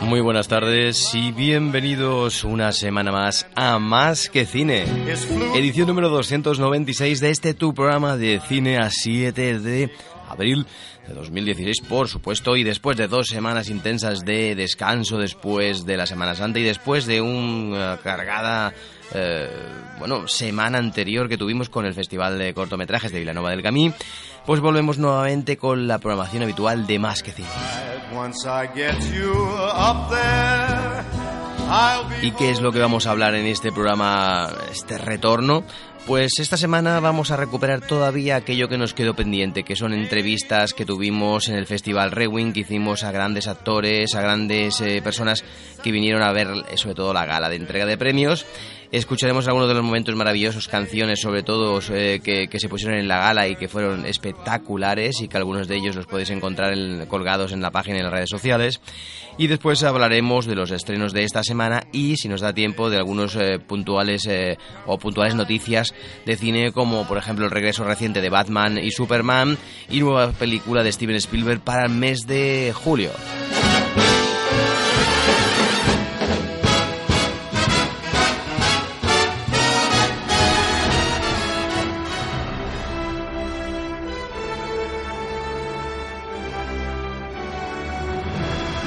Muy buenas tardes y bienvenidos una semana más a Más que Cine. Edición número 296 de este tu programa de cine a 7 de abril de 2016, por supuesto, y después de dos semanas intensas de descanso, después de la Semana Santa y después de una cargada, eh, bueno, semana anterior que tuvimos con el Festival de Cortometrajes de Vilanova del Camí, pues volvemos nuevamente con la programación habitual de Más que Cine. ¿Y qué es lo que vamos a hablar en este programa, este retorno? Pues esta semana vamos a recuperar todavía aquello que nos quedó pendiente, que son entrevistas que tuvimos en el Festival Rewin, que hicimos a grandes actores, a grandes eh, personas que vinieron a ver eh, sobre todo la gala de entrega de premios. Escucharemos algunos de los momentos maravillosos, canciones sobre todo eh, que, se pusieron en la gala y que fueron espectaculares y que algunos de ellos los podéis encontrar en- colgados en la página y en las redes sociales. Y después hablaremos de los estrenos de esta semana y, si nos da tiempo, de algunos eh, puntuales eh, o puntuales noticias de cine, como por ejemplo el regreso reciente de Batman y Superman y nueva película de Steven Spielberg para el mes de julio.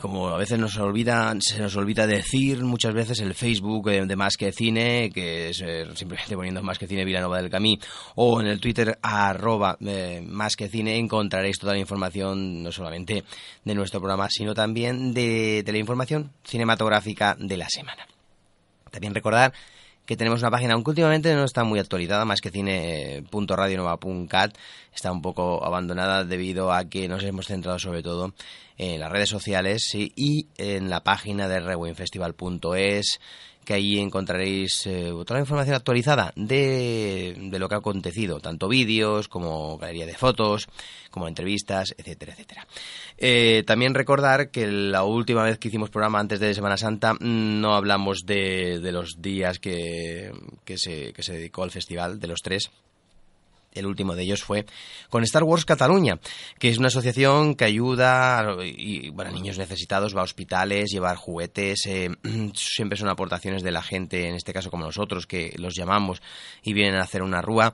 Como a veces nos olvida, se nos olvida decir muchas veces el Facebook eh, de Más que Cine, que es eh, simplemente poniendo Más que Cine Vilanova del Camí, o en el Twitter arroba eh, Más que Cine encontraréis toda la información no solamente de nuestro programa, sino también de, de la información cinematográfica de la semana. También recordar que tenemos una página, aunque últimamente no está muy actualizada, más que cine.radionova.cat, está un poco abandonada debido a que nos hemos centrado sobre todo en las redes sociales y en la página de rewinfestival.es, que ahí encontraréis eh, toda la información actualizada de, lo que ha acontecido, tanto vídeos como galería de fotos, como entrevistas, etcétera, etcétera. Eh, también recordar que la última vez que hicimos programa antes de Semana Santa no hablamos de, de los días que se dedicó al festival, de los tres. El último de ellos fue con Star Wars Cataluña, que es una asociación que ayuda a, y, niños necesitados, va a hospitales, llevar juguetes, eh, siempre son aportaciones de la gente, en este caso como nosotros, que los llamamos y vienen a hacer una rúa.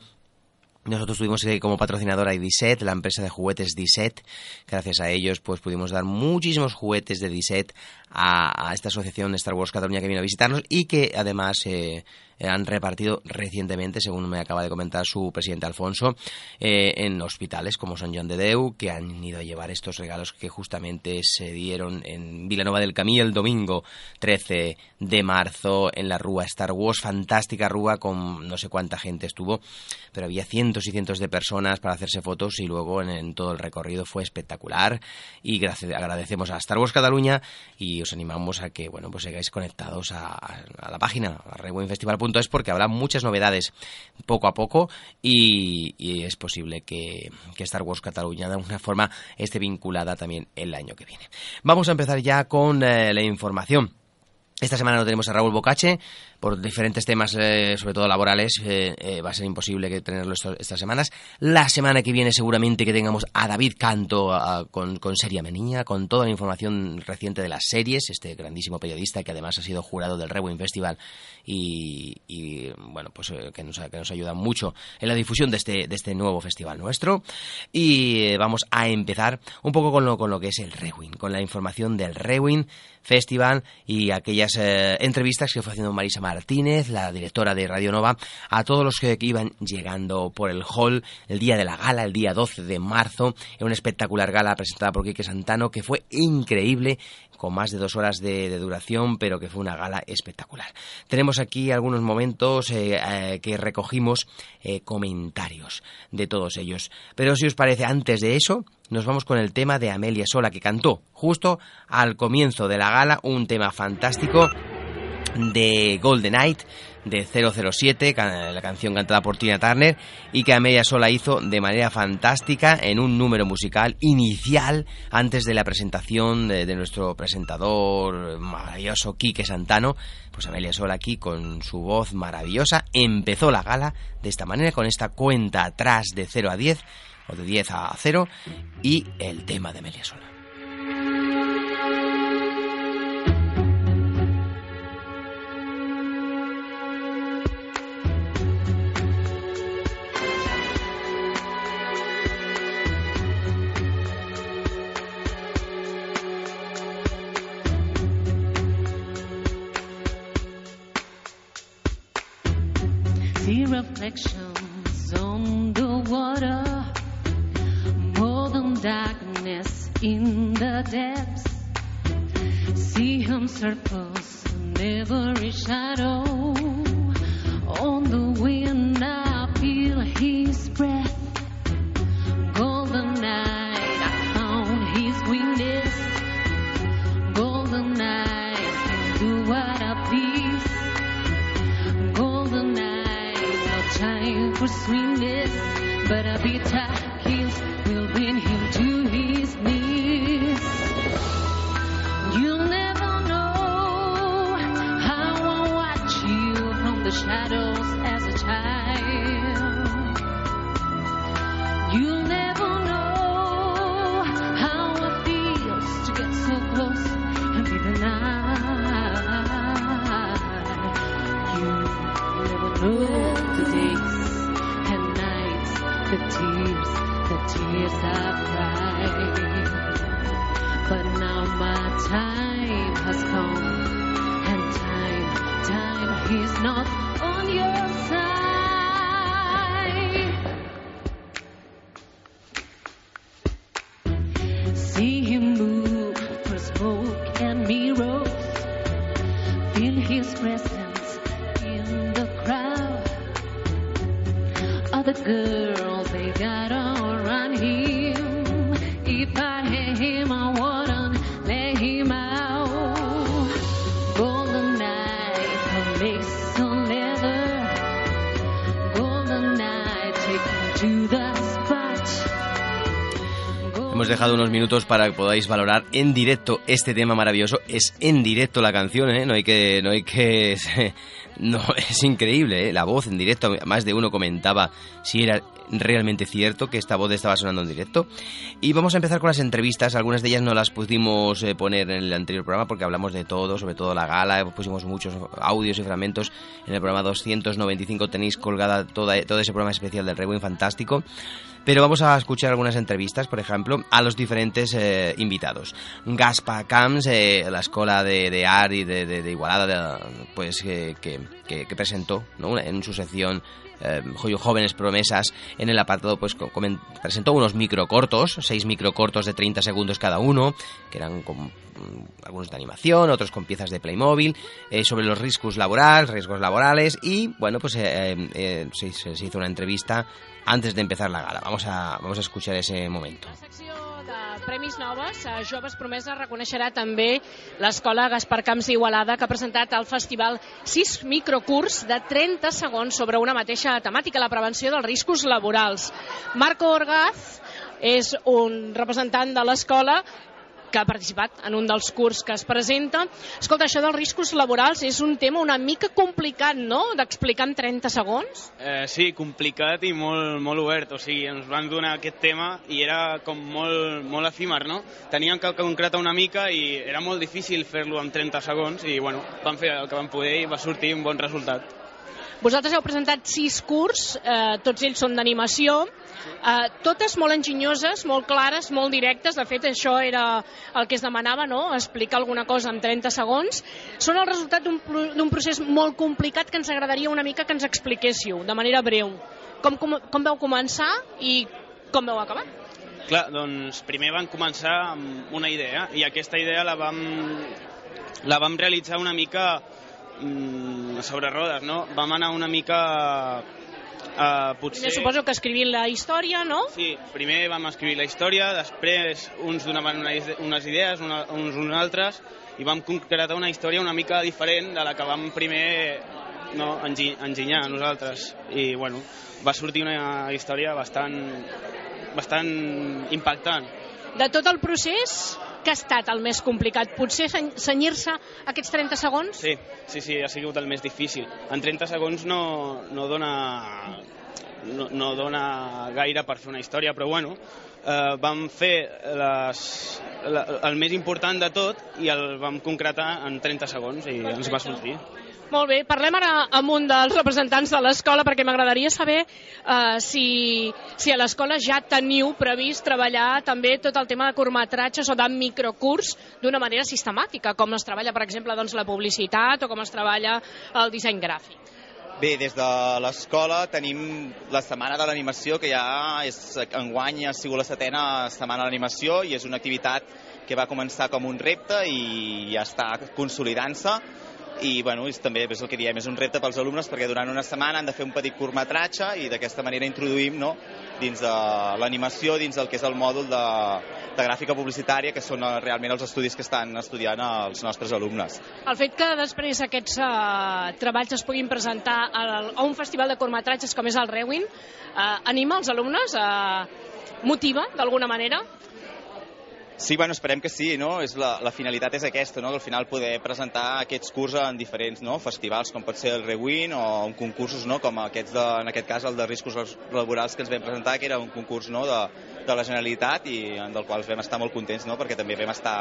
Nosotros tuvimos como patrocinadora Diset, la empresa de juguetes Diset. Gracias a ellos, pues pudimos dar muchísimos juguetes de Diset a, esta asociación Star Wars Cataluña que vino a visitarnos y que además eh, han repartido recientemente, según me acaba de comentar su presidente Alfonso, eh, en hospitales como San Joan de Deu, que han ido a llevar estos regalos que justamente se dieron en Vilanova del Camí el domingo 13 de marzo en la Rúa Star Wars, fantástica Rúa con no sé cuánta gente estuvo, pero había cientos y cientos de personas para hacerse fotos y luego en, todo el recorrido fue espectacular. Y agradecemos a Star Wars Cataluña y os animamos a que bueno pues sigáis conectados a, a la página a rewinfestival.es porque habrá muchas novedades poco a poco y, es posible que, que, Star Wars Cataluña de alguna forma esté vinculada también el año que viene. Vamos a empezar ya con eh, la información. Esta semana no tenemos a Raúl Bocache por diferentes temas, eh, sobre todo laborales. Eh, eh, va a ser imposible que tenerlo esto, estas semanas. La semana que viene seguramente que tengamos a David Canto a, con, con Seria Menía, con toda la información reciente de las series. Este grandísimo periodista que además ha sido jurado del Rewind Festival y, bueno, pues que nos, que, nos, ayuda mucho en la difusión de este, de este nuevo festival nuestro. Y vamos a empezar un poco con lo, con lo que es el Rewind, con la información del Rewind Festival y aquellas entrevistas que fue haciendo Marisa Martínez, la directora de Radio Nova, a todos los que, iban llegando por el hall el día de la gala, el día 12 de marzo, en una espectacular gala presentada por Quique Santano, que fue increíble, con más de dos horas de, duración, pero que fue una gala espectacular. Tenemos aquí algunos momentos eh, eh, que recogimos comentarios de todos ellos. Pero si os parece, antes de eso, nos vamos con el tema de Amelia Sola, que cantó justo al comienzo de la gala un tema fantástico de Golden Night de 007, la canción cantada por Tina Turner, y que Amelia Sola hizo de manera fantástica en un número musical inicial antes de la presentación de, nuestro presentador maravilloso Quique Santano. Pues Amelia Sola aquí con su voz maravillosa empezó la gala de esta manera, con esta cuenta atrás de 0 a 10 o de 10 a 0 y el tema de Amelia Sola. Reflections on the water, more than darkness in the depths. See him circles in every shadow. On the wind, I feel his breath. for sweetness, but I'll be tired, will win here. Not minutos para que podáis valorar en directo este tema maravilloso. Es en directo la canción, ¿eh? No hay que... No hay que no, es increíble, ¿eh? La voz en directo. Más de uno comentaba si era realmente cierto que esta voz estaba sonando en directo. Y vamos a empezar con las entrevistas. Algunas de ellas no las pudimos eh, poner en el anterior programa porque hablamos de todo, sobre todo la gala. Pusimos muchos audios y fragmentos. En el programa 295 tenéis colgada toda, todo ese programa especial del Rewind Fantástico. Pero vamos a escuchar algunas entrevistas, por ejemplo, a los diferentes eh, invitados. Gaspa Camps, eh, la escuela de, de art y de, de, de Igualada, pues que, presentó en su sección eh, jóvenes promesas en el apartado pues presentó unos microcortos seis microcortos de 30 segundos cada uno que eran con algunos de animación otros con piezas de Playmobil eh, sobre los riesgos laborales riesgos laborales y bueno pues eh, eh, se, se, hizo una entrevista antes de empezar la gala. Vamos a, vamos a escuchar ese momento Premis Noves, eh, Joves Promesa reconeixerà també l'Escola Gaspar Camps Igualada, que ha presentat al festival sis microcurs de 30 segons sobre una mateixa temàtica, la prevenció dels riscos laborals. Marco Orgaz és un representant de l'escola que ha participat en un dels curs que es presenta. Escolta, això dels riscos laborals és un tema una mica complicat, no?, d'explicar en 30 segons? Eh, sí, complicat i molt, molt obert. O sigui, ens van donar aquest tema i era com molt, molt efímer, no? Teníem que concretar una mica i era molt difícil fer-lo en 30 segons i, bueno, vam fer el que vam poder i va sortir un bon resultat. Vosaltres heu presentat sis curs, eh, tots ells són d'animació, eh, totes molt enginyoses, molt clares, molt directes. De fet, això era el que es demanava, no? explicar alguna cosa en 30 segons. Són el resultat d'un procés molt complicat que ens agradaria una mica que ens expliquéssiu, de manera breu. Com, com, com vau començar i com vau acabar? Clar, doncs primer vam començar amb una idea i aquesta idea la vam, la vam realitzar una mica mm, sobre rodes, no? Vam anar una mica... Uh, potser... Primer suposo que escrivint la història, no? Sí, primer vam escriure la història, després uns donaven una, unes idees, una, uns uns altres, i vam concretar una història una mica diferent de la que vam primer no, engi enginyar nosaltres. I, bueno, va sortir una història bastant, bastant impactant. De tot el procés, que ha estat el més complicat? Potser seny- senyir-se aquests 30 segons? Sí, sí, sí, ha sigut el més difícil. En 30 segons no, no dona no, no dona gaire per fer una història, però bueno, eh, vam fer les, la, el més important de tot i el vam concretar en 30 segons i ens va sortir. Molt bé, parlem ara amb un dels representants de l'escola perquè m'agradaria saber eh, si, si a l'escola ja teniu previst treballar també tot el tema de curtmetratges o de microcurs d'una manera sistemàtica, com es treballa, per exemple, doncs, la publicitat o com es treballa el disseny gràfic. Bé, des de l'escola tenim la setmana de l'animació, que ja és, enguany ha sigut la setena setmana de l'animació i és una activitat que va començar com un repte i ja està consolidant-se i bueno, és, també és el que diem, és un repte pels alumnes perquè durant una setmana han de fer un petit curtmetratge i d'aquesta manera introduïm no, dins de l'animació, dins del que és el mòdul de, de gràfica publicitària, que són eh, realment els estudis que estan estudiant els nostres alumnes. El fet que després aquests eh, treballs es puguin presentar al, a un festival de curtmetratges com és el Rewin, eh, anima els alumnes, eh, motiva d'alguna manera? Sí, bueno, esperem que sí, no? És la, la finalitat és aquesta, no? Al final poder presentar aquests curs en diferents no? festivals, com pot ser el Rewin o en concursos, no? Com aquests de, en aquest cas el de riscos laborals que ens vam presentar, que era un concurs no? de, de la Generalitat i en del qual vam estar molt contents, no? Perquè també vam estar,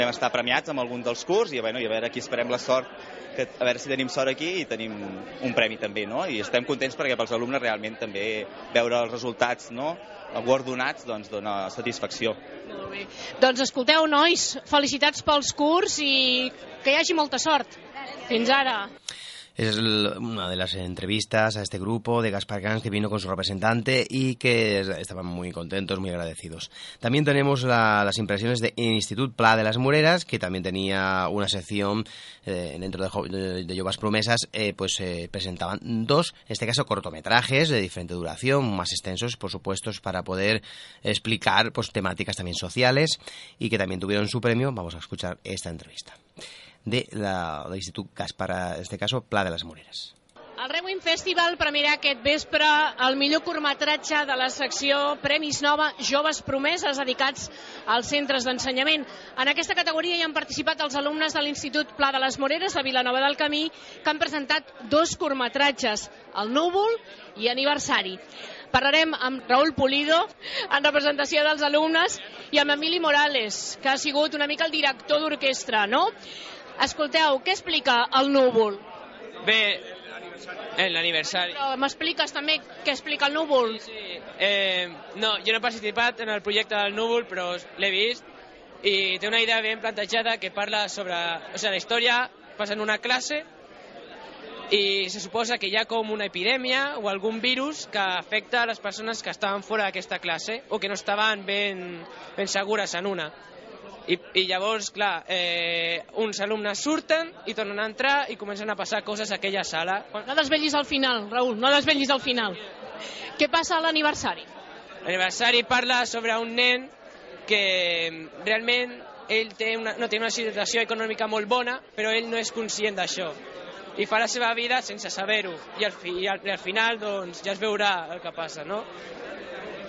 vam estar premiats amb algun dels curs i, bueno, i a veure aquí esperem la sort que, a veure si tenim sort aquí i tenim un premi també, no? I estem contents perquè pels alumnes realment també veure els resultats, no? guardonats, doncs dona satisfacció. Molt bé. Doncs escolteu, nois, felicitats pels curs i que hi hagi molta sort. Fins ara. Es una de las entrevistas a este grupo de Gaspar Gans que vino con su representante y que es- estaban muy contentos, muy agradecidos. También tenemos la- las impresiones de Institut Pla de las Mureras, que también tenía una sección eh, dentro de, de, Promesas, eh, pues eh, presentaban dos, en este caso cortometrajes de diferente duración, más extensos, por supuesto, para poder explicar pues temáticas también sociales y que también tuvieron su premio. Vamos a escuchar esta entrevista de la, Gaspar, en este caso, Pla de les Moreres. El Rewin Festival premiarà aquest vespre el millor curtmetratge de la secció Premis Nova Joves Promeses dedicats als centres d'ensenyament. En aquesta categoria hi han participat els alumnes de l'Institut Pla de les Moreres de Vilanova del Camí que han presentat dos curtmetratges, El Núvol i Aniversari. Parlarem amb Raúl Pulido, en representació dels alumnes, i amb Emili Morales, que ha sigut una mica el director d'orquestra, no? Escolteu, què explica el núvol? Bé, en l'aniversari. Però m'expliques també què explica el núvol? Sí, eh, no, jo no he participat en el projecte del núvol, però l'he vist i té una idea ben plantejada que parla sobre... O sigui, la història passa en una classe i se suposa que hi ha com una epidèmia o algun virus que afecta a les persones que estaven fora d'aquesta classe o que no estaven ben, ben segures en una. I, i llavors, clar, eh, uns alumnes surten i tornen a entrar i comencen a passar coses a aquella sala. No desvetllis al final, Raül, no desvetllis al final. Què passa a l'aniversari? L'aniversari parla sobre un nen que realment ell té una, no té una situació econòmica molt bona, però ell no és conscient d'això. I fa la seva vida sense saber-ho. I, al fi, i, al, I al final, doncs, ja es veurà el que passa, no?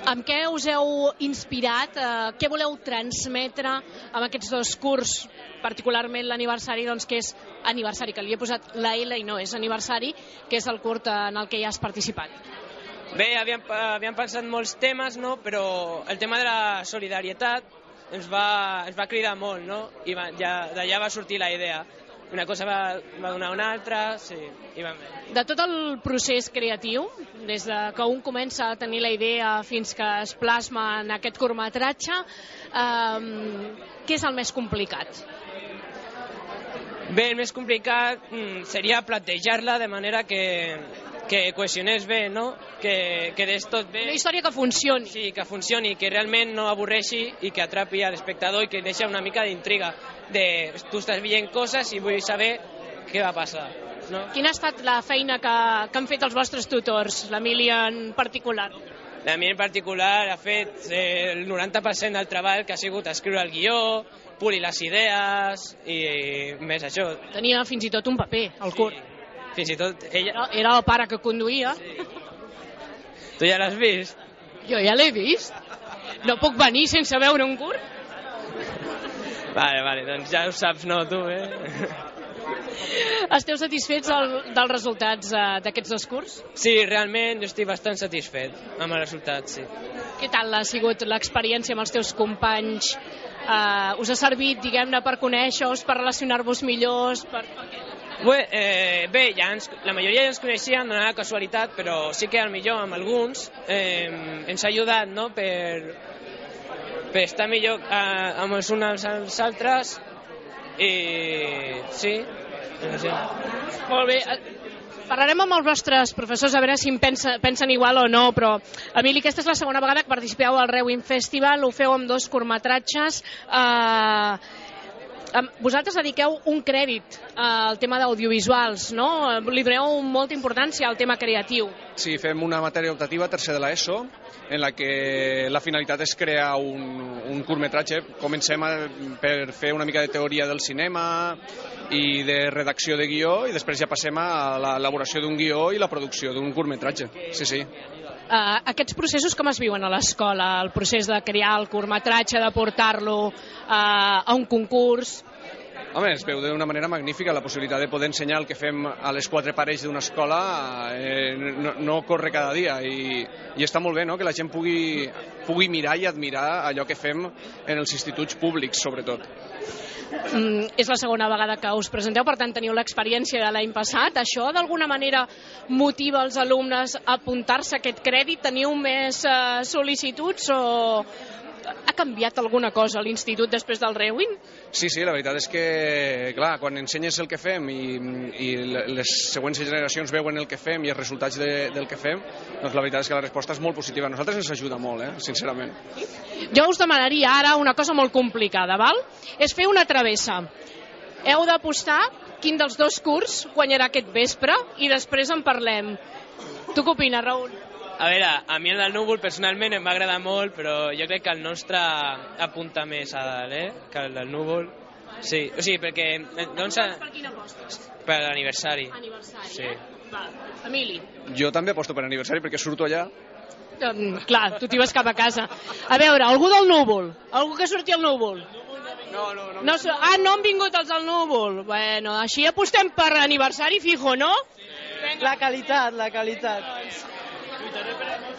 Amb què us heu inspirat? Eh, què voleu transmetre amb aquests dos curs, particularment l'aniversari, doncs, que és aniversari, que li he posat la L i no és aniversari, que és el curt en el que ja has participat. Bé, havíem, havíem pensat molts temes, no? però el tema de la solidaritat ens va, ens va cridar molt, no? i ja, d'allà va sortir la idea. Una cosa va, va donar una altra, sí, i vam bé. De tot el procés creatiu, des de que un comença a tenir la idea fins que es plasma en aquest curtmetratge, eh, què és el més complicat? Bé, el més complicat mm, seria plantejar-la de manera que, que cohesionés bé, no? Que quedés tot bé. Una història que funcioni. Sí, que funcioni, que realment no avorreixi i que atrapi a l'espectador i que deixa una mica d'intriga. De, tu estàs veient coses i vull saber què va passar. No? Quina ha estat la feina que, que han fet els vostres tutors, l'Emília en particular? A mi en particular ha fet eh, el 90% del treball que ha sigut escriure el guió, polir les idees i, més això. Tenia fins i tot un paper, el curt. Fins i tot ella... Era, era el pare que conduïa. Tu ja l'has vist? Jo ja l'he vist. No puc venir sense veure un curt? Vale, vale, doncs ja ho saps, no, tu, eh? Esteu satisfets del, dels resultats eh, d'aquests dos curts? Sí, realment jo estic bastant satisfet amb el resultat, sí. Què tal ha sigut l'experiència amb els teus companys? Uh, us ha servit, diguem-ne, per conèixer-vos, per relacionar-vos millors? Per... Bé, eh, bé ja ens, la majoria ja ens coneixien d'una casualitat, però sí que al millor amb alguns eh, ens ha ajudat no? per, per estar millor eh, amb els uns amb els altres i sí, no sé. Molt bé. eh, Parlarem amb els vostres professors a veure si en pensa, pensen igual o no, però Emili, aquesta és la segona vegada que participeu al Rewin Festival, ho feu amb dos curtmetratges. Eh, vosaltres dediqueu un crèdit al tema d'audiovisuals, no? Li doneu molta importància al tema creatiu. Sí, fem una matèria optativa, tercer de l'ESO, en la que la finalitat és crear un, un curtmetratge. Comencem a, per fer una mica de teoria del cinema i de redacció de guió i després ja passem a l'elaboració d'un guió i la producció d'un curtmetratge. Sí, sí. Uh, aquests processos com es viuen a l'escola? El procés de crear el curtmetratge, de portar-lo uh, a un concurs... Home, es veu d'una manera magnífica la possibilitat de poder ensenyar el que fem a les quatre parells d'una escola eh, no, no corre cada dia i, i està molt bé no? que la gent pugui, pugui mirar i admirar allò que fem en els instituts públics, sobretot. Mm, és la segona vegada que us presenteu, per tant teniu l'experiència de l'any passat. Això d'alguna manera motiva els alumnes a apuntar-se a aquest crèdit? Teniu més eh, sol·licituds o ha canviat alguna cosa a l'institut després del Rewin? Sí, sí, la veritat és que, clar, quan ensenyes el que fem i, i les següents generacions veuen el que fem i els resultats de, del que fem, doncs la veritat és que la resposta és molt positiva. A nosaltres ens ajuda molt, eh, sincerament. Jo us demanaria ara una cosa molt complicada, val? És fer una travessa. Heu d'apostar quin dels dos curs guanyarà aquest vespre i després en parlem. Tu què opines, Raül? A veure, a mi el del núvol personalment em va agradar molt, però jo crec que el nostre apunta més a dalt, eh? Que el del núvol. Sí, o sigui, perquè... Doncs, Per quina apostes? per l'aniversari. Aniversari, Sí. eh? Val. Emili. Jo també aposto per aniversari perquè surto allà. Mm, clar, tu t'hi vas cap a casa. A veure, algú del núvol? Algú que surti al núvol? No, no, no. no ah, no han vingut els del núvol. Bueno, així apostem per aniversari fijo, no? La qualitat, la qualitat.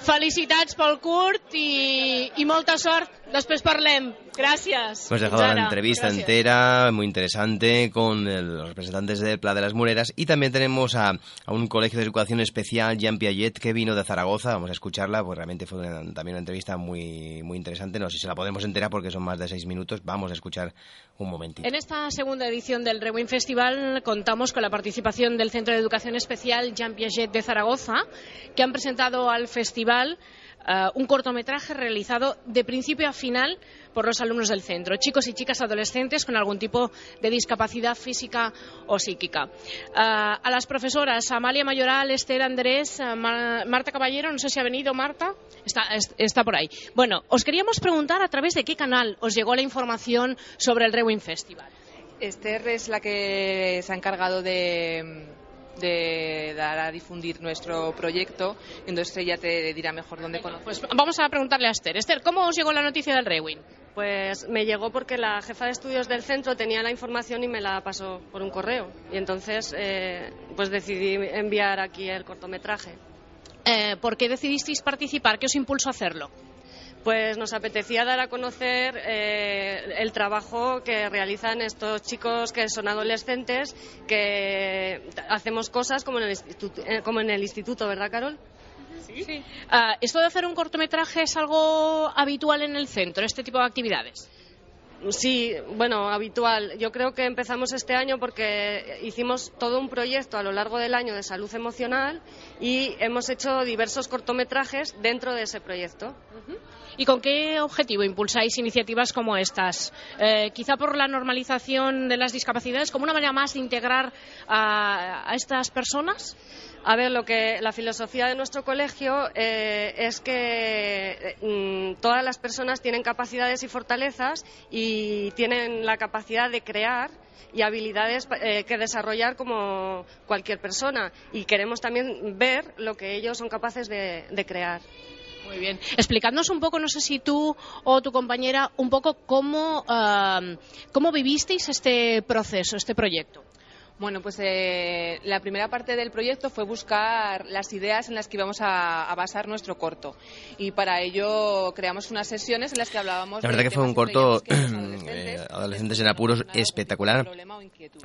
Felicitats pel curt i, i molta sort. Després parlem. Gracias. Hemos dejado Fins la entrevista Gracias. entera, muy interesante, con el- los representantes del Pla de las Mureras. Y también tenemos a, a un colegio de educación especial, Jean Piaget, que vino de Zaragoza. Vamos a escucharla, pues realmente fue una- también una entrevista muy, muy interesante. No sé si la podemos enterar porque son más de seis minutos. Vamos a escuchar un momentito. En esta segunda edición del Rewin Festival contamos con la participación del Centro de Educación Especial Jean Piaget de Zaragoza, que han presentado al festival eh, un cortometraje realizado de principio a final por los alumnos del centro, chicos y chicas adolescentes con algún tipo de discapacidad física o psíquica. Eh, a las profesoras Amalia Mayoral, Esther Andrés, eh, Ma- Marta Caballero, no sé si ha venido Marta, está, es- está por ahí. Bueno, os queríamos preguntar a través de qué canal os llegó la información sobre el Rewin Festival. Esther es la que se ha encargado de, de dar a difundir nuestro proyecto, entonces ella te dirá mejor dónde conocer. Pues vamos a preguntarle a Esther. Esther, ¿cómo os llegó la noticia del Rewin? Pues me llegó porque la jefa de estudios del centro tenía la información y me la pasó por un correo. Y entonces eh, pues decidí enviar aquí el cortometraje. Eh, ¿Por qué decidisteis participar? ¿Qué os impulsó a hacerlo? Pues nos apetecía dar a conocer eh, el trabajo que realizan estos chicos que son adolescentes, que hacemos cosas como en el, instituto, eh, como en el instituto, ¿verdad, Carol? Sí. Ah, ¿Esto de hacer un cortometraje es algo habitual en el centro, este tipo de actividades? Sí, bueno, habitual. Yo creo que empezamos este año porque hicimos todo un proyecto a lo largo del año de salud emocional y hemos hecho diversos cortometrajes dentro de ese proyecto. ¿Y con qué objetivo impulsáis iniciativas como estas? Eh, quizá por la normalización de las discapacidades, como una manera más de integrar a, estas personas. A ver, lo que la filosofía de nuestro colegio eh, es que eh, mm, todas las personas tienen capacidades y fortalezas y tienen la capacidad de crear y habilidades que desarrollar como cualquier persona. Y queremos también ver lo que ellos son capaces de crear. Muy bien. Explicadnos un poco, no sé si tú o tu compañera, un poco cómo, eh, cómo vivisteis este proceso, este proyecto. Bueno, pues eh, la primera parte del proyecto fue buscar las ideas en las que íbamos a, a, basar nuestro corto. Y para ello creamos unas sesiones en las que hablábamos. La verdad que fue un corto, eh, Adolescentes en Apuros, espectacular.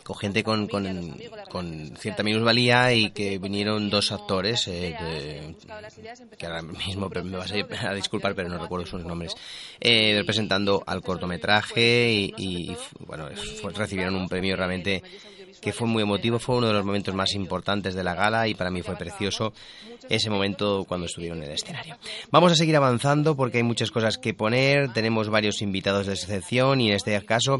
Con gente con, con, con, cierta minusvalía y que vinieron dos actores, eh, que, que, ahora mismo me vas a, a, disculpar, pero no recuerdo sus nombres, eh, representando al cortometraje y, y bueno, fue, recibieron un premio realmente que fue muy emotivo, fue uno de los momentos más importantes de la gala y para mí fue precioso ese momento cuando estuvieron en el escenario. Vamos a seguir avanzando porque hay muchas cosas que poner, tenemos varios invitados de excepción y en este caso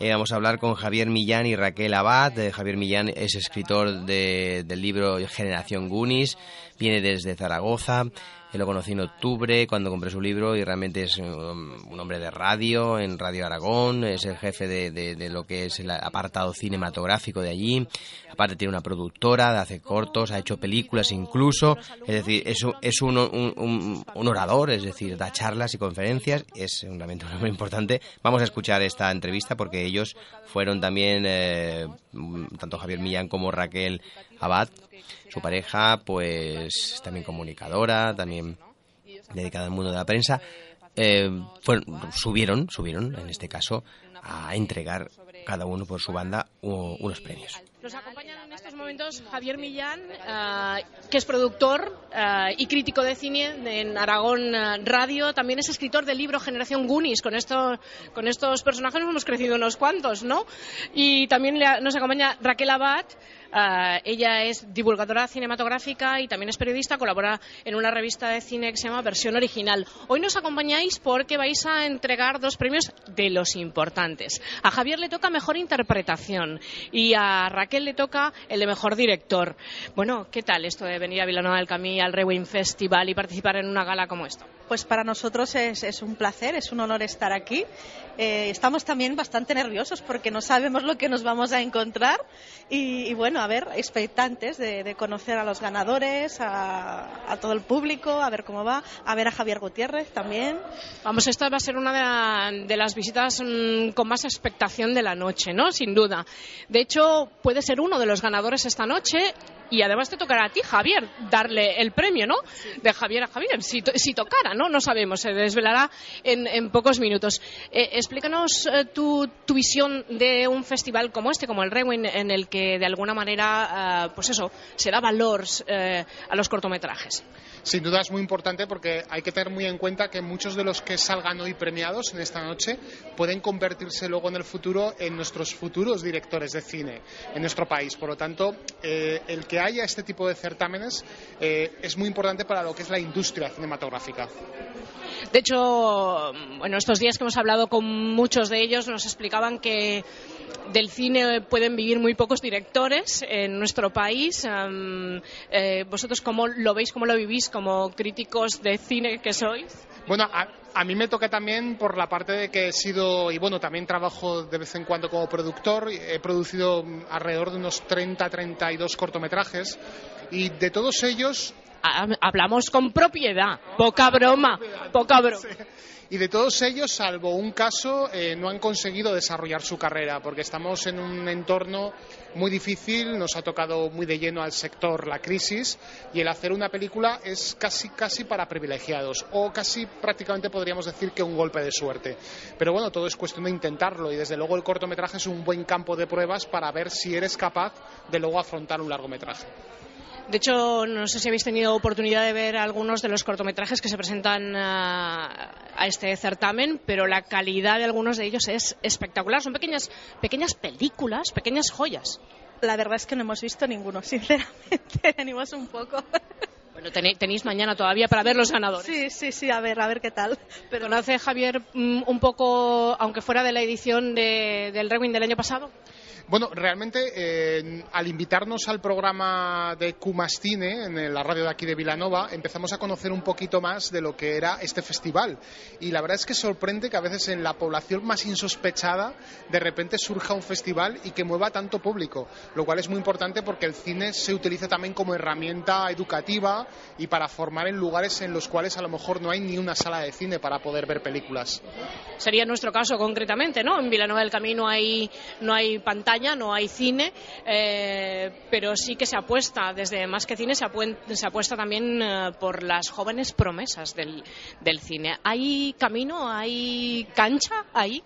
eh, vamos a hablar con Javier Millán y Raquel Abad. Eh, Javier Millán es escritor de, del libro Generación Gunis, viene desde Zaragoza. Él lo conocí en octubre cuando compré su libro y realmente es un, un hombre de radio, en Radio Aragón, es el jefe de, lo que es el apartado cinematográfico de allí. Aparte tiene una productora, hace cortos, ha hecho películas incluso. Es decir, es, un, es un, un, un orador, es decir, da charlas y conferencias. Es un realmente muy importante. Vamos a escuchar esta entrevista porque ellos fueron también, eh, tanto Javier Millán como Raquel Abad, su pareja, pues también comunicadora, también dedicada al mundo de la prensa, eh, subieron, subieron en este caso, a entregar cada uno por su banda unos premios. Nos acompañan en estos momentos Javier Millán, uh, que es productor uh, y crítico de cine en Aragón Radio. También es escritor del libro Generación Goonies. Con, esto, con estos personajes hemos crecido unos cuantos, ¿no? Y también nos acompaña Raquel Abad. Uh, ella es divulgadora cinematográfica y también es periodista, colabora en una revista de cine que se llama Versión Original. Hoy nos acompañáis porque vais a entregar dos premios de los importantes. A Javier le toca mejor interpretación y a Raquel le toca el de mejor director. Bueno, ¿qué tal esto de venir a Vilanova del Camí al Rewind Festival y participar en una gala como esta? Pues para nosotros es, es un placer, es un honor estar aquí. Eh, estamos también bastante nerviosos porque no sabemos lo que nos vamos a encontrar y, y bueno, a ver, expectantes de, de conocer a los ganadores, a, a, todo el público, a ver cómo va, a ver a Javier Gutiérrez también. Vamos, esta va a ser una de, la, de las visitas mmm, con más expectación de la noche, ¿no? Sin duda. De hecho, puede ser uno de los ganadores esta noche y además te tocará a ti, Javier, darle el premio, ¿no? De Javier a Javier, si, si tocara, ¿no? No sabemos, se desvelará en, en pocos minutos. Eh, explícanos eh, tu, tu, visión de un festival como este, como el Rewind, en el que de alguna manera, eh, pues eso, se da valor eh, a los cortometrajes. Sin duda es muy importante porque hay que tener muy en cuenta que muchos de los que salgan hoy premiados en esta noche pueden convertirse luego en el futuro en nuestros futuros directores de cine en nuestro país. Por lo tanto, eh, el que haya este tipo de certámenes eh, es muy importante para lo que es la industria cinematográfica. De hecho, bueno, estos días que hemos hablado con muchos de ellos nos explicaban que del cine pueden vivir muy pocos directores en nuestro país. Eh, ¿Vosotros cómo lo veis, cómo lo vivís como críticos de cine que sois? A, mí me toca también por la parte de que he sido, y bueno, también trabajo de vez en cuando como productor. He producido alrededor de unos 30, 32 cortometrajes Y de todos ellos, Ha- Hablamos con propiedad, poca broma, poca broma. Y de todos ellos, salvo un caso, eh, no han conseguido desarrollar su carrera, porque estamos en un entorno muy difícil, nos ha tocado muy de lleno al sector la crisis, y el hacer una película es casi, casi para privilegiados, o casi prácticamente podríamos decir que un golpe de suerte. Pero bueno, todo es cuestión de intentarlo, y desde luego el cortometraje es un buen campo de pruebas para ver si eres capaz de luego afrontar un largometraje. De hecho, no sé si habéis tenido oportunidad de ver algunos de los cortometrajes que se presentan a, a este certamen, pero la calidad de algunos de ellos es espectacular. Son pequeñas, pequeñas películas, pequeñas joyas. La verdad es que no hemos visto ninguno, sinceramente. Venimos un poco. Bueno, tenéis, tenéis mañana todavía para ver los ganadores. Sí, sí, sí, a ver, a ver qué tal. Pero ¿Conoce Javier mm, un poco, aunque fuera de la edición de- del Rewind del año pasado? Bueno, realmente eh, al invitarnos al programa de Cumastine en la radio de aquí de Vilanova, empezamos a conocer un poquito más de lo que era este festival. Y la verdad es que sorprende que a veces en la población más insospechada de repente surja un festival y que mueva tanto público, lo cual es muy importante porque el cine se utiliza también como herramienta educativa y para formar en lugares en los cuales a lo mejor no hay ni una sala de cine para poder ver películas. Sería nuestro caso concretamente, ¿no? En Vilanova del Camino hay, no hay pantalla, no hay cine, eh, pero sí que se apuesta, desde Más que Cine, se, se apuesta también eh, por las jóvenes promesas del, del cine. ¿Hay camino, hay cancha ahí?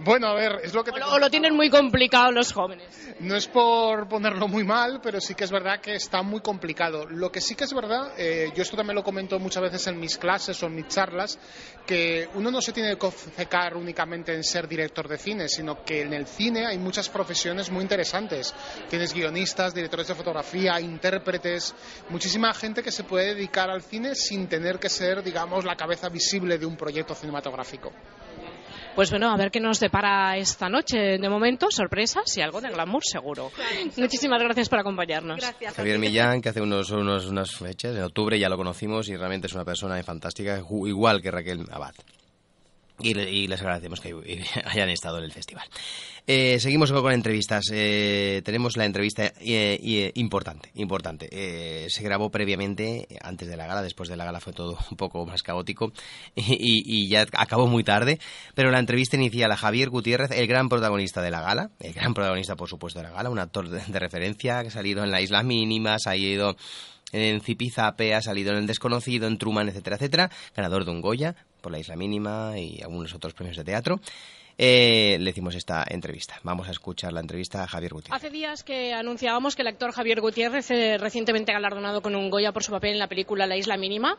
Bueno, a ver, es lo que ¿O te lo, o lo tienen muy complicado los jóvenes? No es por ponerlo muy mal, pero sí que es verdad que está muy complicado. Lo que sí que es verdad, eh, yo esto también lo comento muchas veces en mis clases o en mis charlas, que uno no se tiene que obcecar únicamente en ser director de cine, sino que en el cine hay muchas profesiones muy interesantes. Tienes guionistas, directores de fotografía, intérpretes, muchísima gente que se puede dedicar al cine sin tener que ser, digamos, la cabeza visible de un proyecto cinematográfico. Pues bueno, a ver qué nos depara esta noche. De momento, sorpresas y algo de glamour seguro. Muchísimas gracias por acompañarnos. Javier Millán, que hace unos, unos- unas fechas, en octubre ya lo conocimos y realmente es una persona fantástica, igual que Raquel Abad. Y, y les agradecemos que hayan estado en el festival. Eh, seguimos con entrevistas. Eh, tenemos la entrevista eh, eh, importante, importante. Se grabó previamente, antes de la gala, después de la gala fue todo un poco más caótico y, ya acabó muy tarde. Pero la entrevista inicial a Javier Gutiérrez, el gran protagonista de la gala, el gran protagonista, por supuesto, de la gala, un actor de, referencia que ha salido en La Isla Mínima, ha ido en Zipizape, ha salido en El Desconocido, en Truman, etcétera, etcétera, ganador de un Goya por La Isla Mínima y algunos otros premios de teatro. Eh, le hicimos esta entrevista. Vamos a escuchar la entrevista a Javier Gutiérrez. Hace días que anunciábamos que el actor Javier Gutiérrez, eh, recientemente galardonado con un Goya por su papel en la película La Isla Mínima,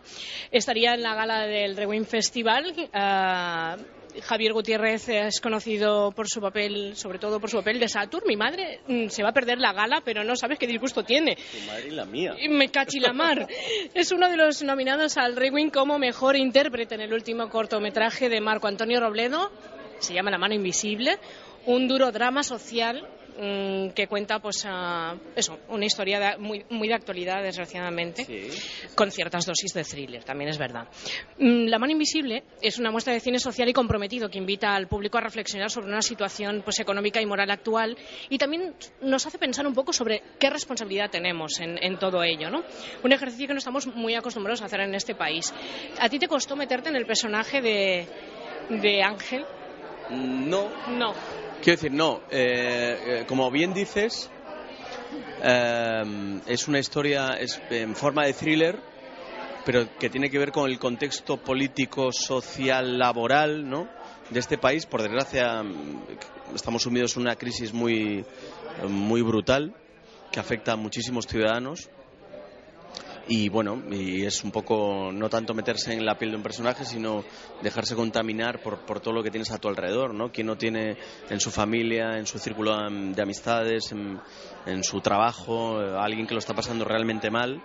estaría en la gala del Rewind Festival. Ah, Javier Gutiérrez es conocido por su papel, sobre todo por su papel de Saturn. Mi madre mm, se va a perder la gala, pero no sabes qué disgusto tiene. Tu madre y la mía. Me cachilamar. es uno de los nominados al Rewind como mejor intérprete en el último cortometraje de Marco Antonio Robledo. Se llama La mano invisible. Un duro drama social mm, que cuenta, pues, eso, una historia de- muy, muy de actualidad, desgraciadamente, con ciertas dosis de thriller, también es verdad. Mm, La mano invisible es una muestra de cine social y comprometido que invita al público a reflexionar sobre una situación pues, económica y moral actual y también nos hace pensar un poco sobre qué responsabilidad tenemos en, en todo ello. ¿no? Un ejercicio que no estamos muy acostumbrados a hacer en este país. ¿A ti te costó meterte en el personaje de, de Ángel? No, No. Quiero decir, no. Eh, eh, como bien dices, eh, es una historia es en forma de thriller, pero que tiene que ver con el contexto político, social, laboral, ¿no? De este país. Por desgracia, mm, estamos sumidos en una crisis muy, muy brutal que afecta a muchísimos ciudadanos. Y bueno, y es un poco no tanto meterse en la piel de un personaje, sino dejarse contaminar por, por todo lo que tienes a tu alrededor, ¿no? Quien no tiene en su familia, en su círculo de amistades, en, su trabajo, eh, alguien que lo está pasando realmente mal.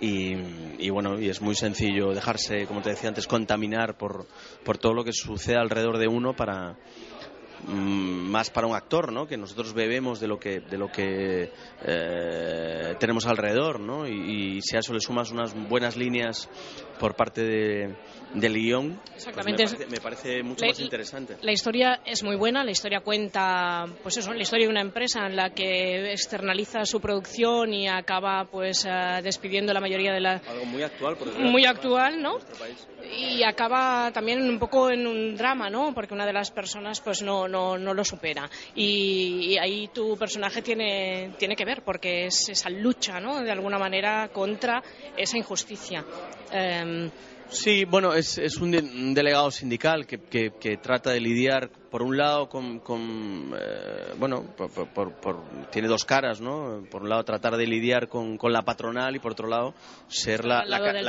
Y, y bueno, y es muy sencillo dejarse, como te decía antes, contaminar por, por todo lo que sucede alrededor de uno para, más para un actor, ¿no? Que nosotros bebemos de lo que de lo que eh, tenemos alrededor, ¿no? Y si a eso le sumas unas buenas líneas por parte de, del guion, pues Exactamente. me, parece, me parece mucho La- más interesante. La historia es muy buena, la historia cuenta, pues eso, la historia de una empresa en la que externaliza su producción y acaba pues eh, despidiendo la mayoría de la... Algo muy actual, por desgracia, Muy actual, ¿no? Y acaba también un poco en un drama, ¿no? Porque una de las personas pues no, no, no lo supera. Y, y ahí tu personaje tiene, tiene que ver, porque es esa lucha, ¿no? De alguna manera contra esa injusticia. Em, Sí, bueno, es, es un, de- un delegado sindical que, que- que trata de lidiar, por un lado, con. con, eh, bueno, por- por- por- tiene dos caras, ¿no? Por un lado, tratar de lidiar con, con la patronal y, por otro lado, ser la,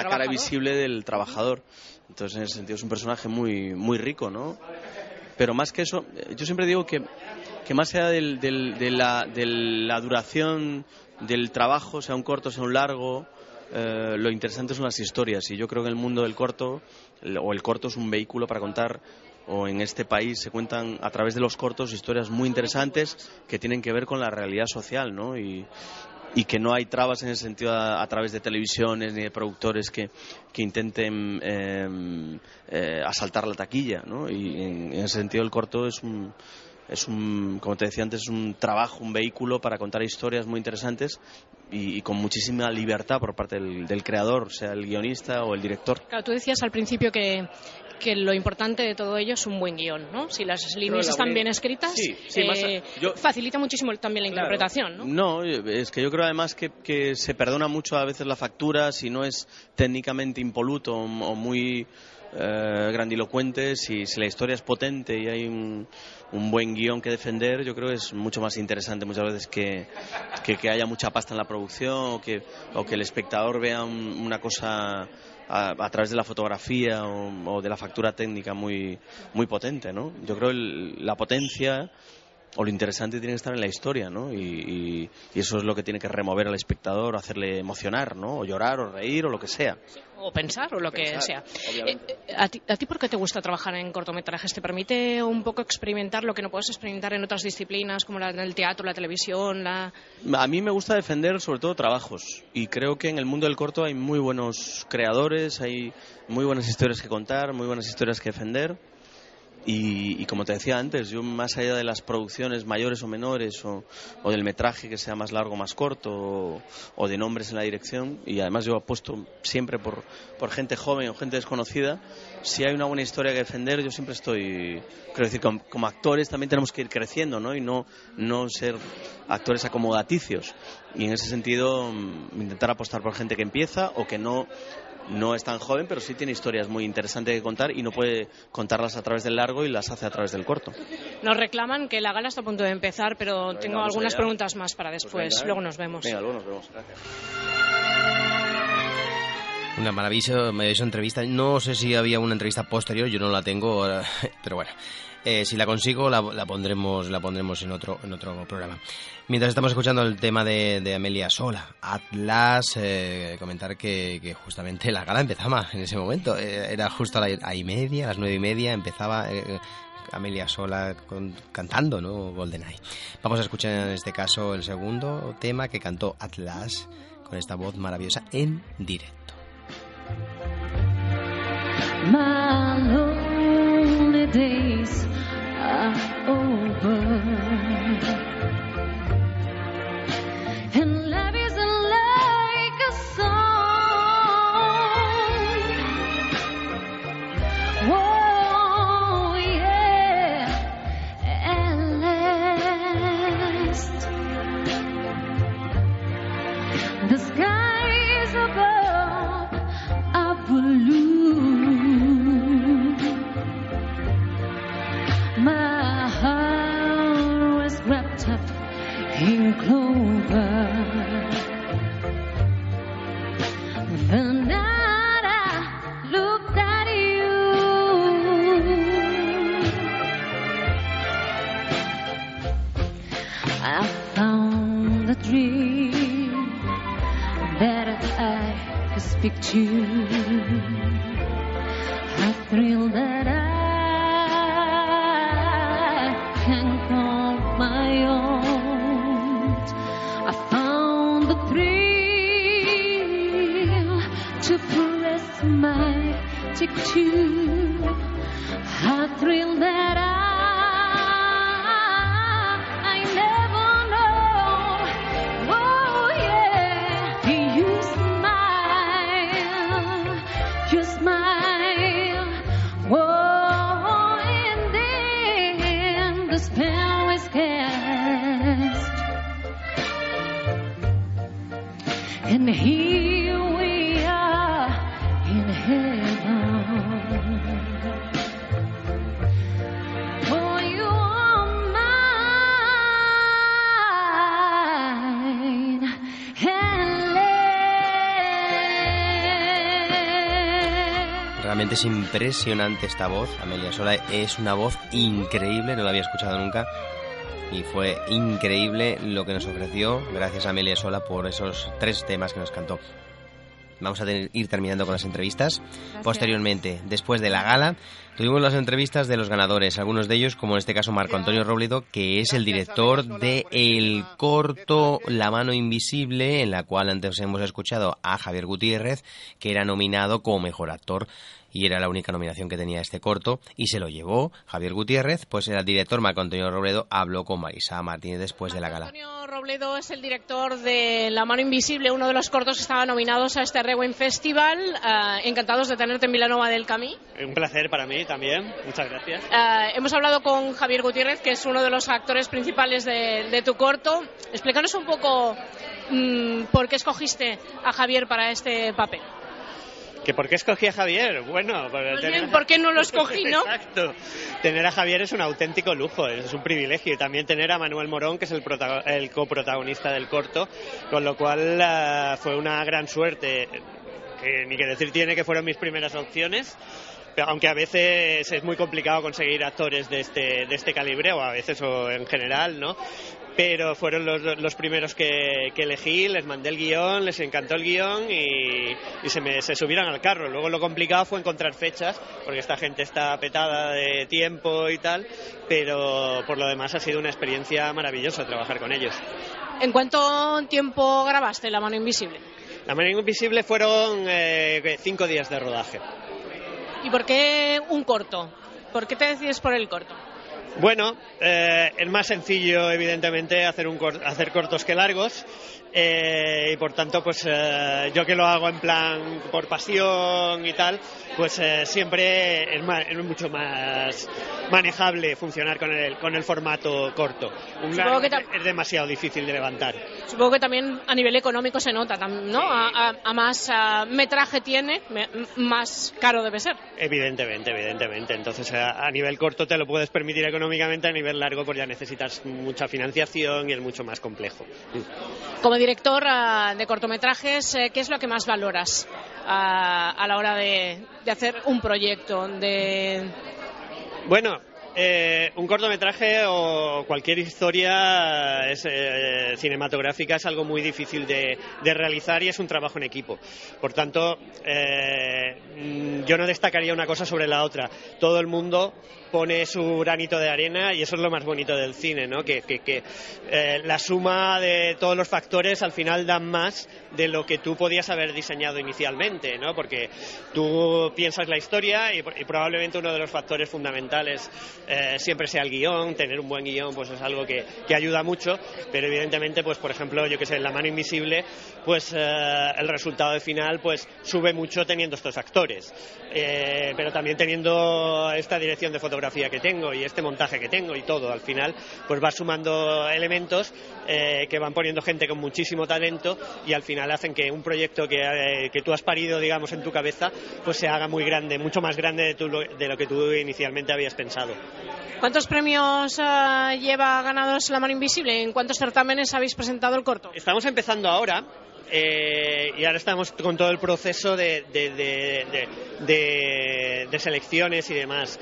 cara visible del trabajador. Entonces, en ese sentido, es un personaje muy, muy rico, ¿no? Pero más que eso, eh, yo siempre digo que, que más allá del- del- de, la, de la duración del trabajo, sea un corto, sea un largo, eh, lo interesante son las historias. Y yo creo que el mundo del corto, el- o el corto es un vehículo para contar, o en este país se cuentan a través de los cortos historias muy interesantes que tienen que ver con la realidad social, ¿no? Y, y que no hay trabas en ese sentido a, a través de televisiones ni de productores que, que intenten eh, eh, asaltar la taquilla, ¿no? Y en, en ese sentido el corto es un es un, como te decía antes, es un trabajo, un vehículo para contar historias muy interesantes y, y con muchísima libertad por parte del, del creador, sea el guionista o el director. Claro, tú decías al principio que, que lo importante de todo ello es un buen guion, ¿no? Si las líneas la están buena- bien escritas, Sí, sí, más a- eh, yo- facilita muchísimo también la Claro. interpretación, ¿no? No, es que yo creo además que, que se perdona mucho a veces la factura si no es técnicamente impoluto o, o muy eh, grandilocuente, si, si la historia es potente y hay un, un buen guion que defender, yo creo que es mucho más interesante muchas veces que, que, que haya mucha pasta en la producción o que, o que el espectador vea un- una cosa a, a través de la fotografía o, o de la factura técnica muy, muy potente, ¿no? Yo creo el- la potencia o lo interesante tiene que estar en la historia, ¿no? Y, y- y eso es lo que tiene que remover al espectador, hacerle emocionar, ¿no? O llorar, o reír, o lo que sea. O pensar, o lo que Pensar, sea. obviamente. Eh, eh, ¿a, ti, ¿A ti por qué te gusta trabajar en cortometrajes? ¿Te permite un poco experimentar lo que no puedes experimentar en otras disciplinas, como la, el teatro, la televisión, la... A mí me gusta defender sobre todo trabajos y creo que en el mundo del corto hay muy buenos creadores, hay muy buenas historias que contar, muy buenas historias que defender y, y como te decía antes, yo más allá de las producciones mayores o menores o, del metraje que sea más largo o más corto o, de nombres en la dirección y además yo apuesto siempre por, por gente joven o gente desconocida, si hay una buena historia que defender yo siempre estoy, quiero decir, como, como actores también tenemos que ir creciendo ¿no? y no, no ser actores acomodaticios y en ese sentido mm, intentar apostar por gente que empieza o que no no es tan joven, pero sí tiene historias muy interesantes que contar y no puede contarlas a través del largo y las hace a través del corto. Nos reclaman que la gala está a punto de empezar, pero tengo vamos algunas allá. preguntas más para después. venga, ¿eh? Luego nos vemos. Venga, luego nos vemos. Gracias. Una maravillosa, maravillosa entrevista. No sé si había una entrevista posterior, yo no la tengo, ahora, pero bueno. Eh, si la consigo, la, la pondremos, la pondremos en otro, en otro programa. Mientras estamos escuchando el tema de, de Amelia Sola, Atlas, eh, comentar que, que justamente la gala empezaba en ese momento. Eh, era justo a la y media, a las nueve y media, empezaba eh, Amelia Sola con- cantando, ¿no? GoldenEye. Vamos a escuchar en este caso el segundo tema que cantó Atlas con esta voz maravillosa en directo. My picture spell was cast, and he es impresionante esta voz. Amelia Sola es una voz increíble, no la había escuchado nunca. Y fue increíble lo que nos ofreció. Gracias a Amelia Sola por esos tres temas que nos cantó. Vamos a tener- ir terminando con las entrevistas. Posteriormente, después de la gala, tuvimos las entrevistas de los ganadores, algunos de ellos, como en este caso Marco Antonio Robledo, que es el director de el corto La mano invisible, en la cual antes hemos escuchado a Javier Gutiérrez, que era nominado como mejor actor y era la única nominación que tenía este corto y se lo llevó Javier Gutiérrez, pues el director Marco Antonio Robledo habló con Marisa Martínez después de la gala. Antonio Robledo es el director de La mano invisible, uno de los cortos que estaban nominados a este Rewen Festival. Ah, encantados de tenerte en Vilanova del Camí. Un placer para mí también, muchas gracias. Ah, hemos hablado con Javier Gutiérrez, que es uno de los actores principales de, de tu corto. Explícanos un poco mm, por qué escogiste a Javier para este papel. ¿Que ¿Por qué escogí a Javier? Bueno, tener- ¿por qué no lo escogí, no? Exacto. Tener a Javier es un auténtico lujo, es un privilegio. Y también tener a Manuel Morón, que es el, el coprotagonista del corto, con lo cual ah, fue una gran suerte. Que ni que decir tiene que fueron mis primeras opciones. Aunque a veces es muy complicado conseguir actores de este, de este calibre, o a veces o en general, ¿no? Pero fueron los, los primeros que, que elegí, les mandé el guion, les encantó el guion y, y se, me, se subieron al carro. Luego lo complicado fue encontrar fechas, porque esta gente está petada de tiempo y tal, pero por lo demás ha sido una experiencia maravillosa trabajar con ellos. ¿En cuánto tiempo grabaste La mano invisible? La mano invisible fueron eh, cinco días de rodaje. ¿Y por qué un corto? ¿Por qué te decides por el corto? Bueno, eh, es más sencillo, evidentemente, hacer, un hacer cortos que largos. Eh, y por tanto, pues eh, yo que lo hago en plan por pasión y tal, pues eh, siempre es, es mucho más manejable funcionar con el, con el formato corto. Un largo que es demasiado difícil de levantar. Supongo que también a nivel económico se nota, ¿no? A, a- a más ah, metraje tiene, me- más caro debe ser. Evidentemente, evidentemente. Entonces, a, a nivel corto te lo puedes permitir económicamente, a nivel largo pues ya necesitas mucha financiación y es mucho más complejo. Como director ah, de cortometrajes, eh, ¿qué es lo que más valoras ah, a la hora de, hacer un proyecto? De... Bueno, eh, un cortometraje o cualquier historia es, eh, cinematográfica es algo muy difícil de, realizar y es un trabajo en equipo. Por tanto, mm, yo no destacaría una cosa sobre la otra. Todo el mundo pone su granito de arena y eso es lo más bonito del cine, ¿no? Que, que- que, eh, la suma de todos los factores al final dan más de lo que tú podías haber diseñado inicialmente, ¿no? Porque tú piensas la historia y, y probablemente uno de los factores fundamentales eh, siempre sea el guion, tener un buen guion pues es algo que, que ayuda mucho, pero evidentemente pues por ejemplo yo que sé, en La mano invisible pues eh, el resultado final pues sube mucho teniendo estos actores, Eh, pero también teniendo esta dirección de fotografía que tengo y este montaje que tengo y todo, al final pues vas sumando elementos eh, que van poniendo gente con muchísimo talento y al final hacen que un proyecto que, eh, que tú has parido digamos en tu cabeza pues se haga muy grande, mucho más grande de, tu- de lo que tú inicialmente habías pensado. ¿Cuántos premios ah, lleva ganados La mano invisible? ¿En cuántos certámenes habéis presentado el corto? Estamos empezando ahora eh, y ahora estamos con todo el proceso de- de- de- de selecciones y demás.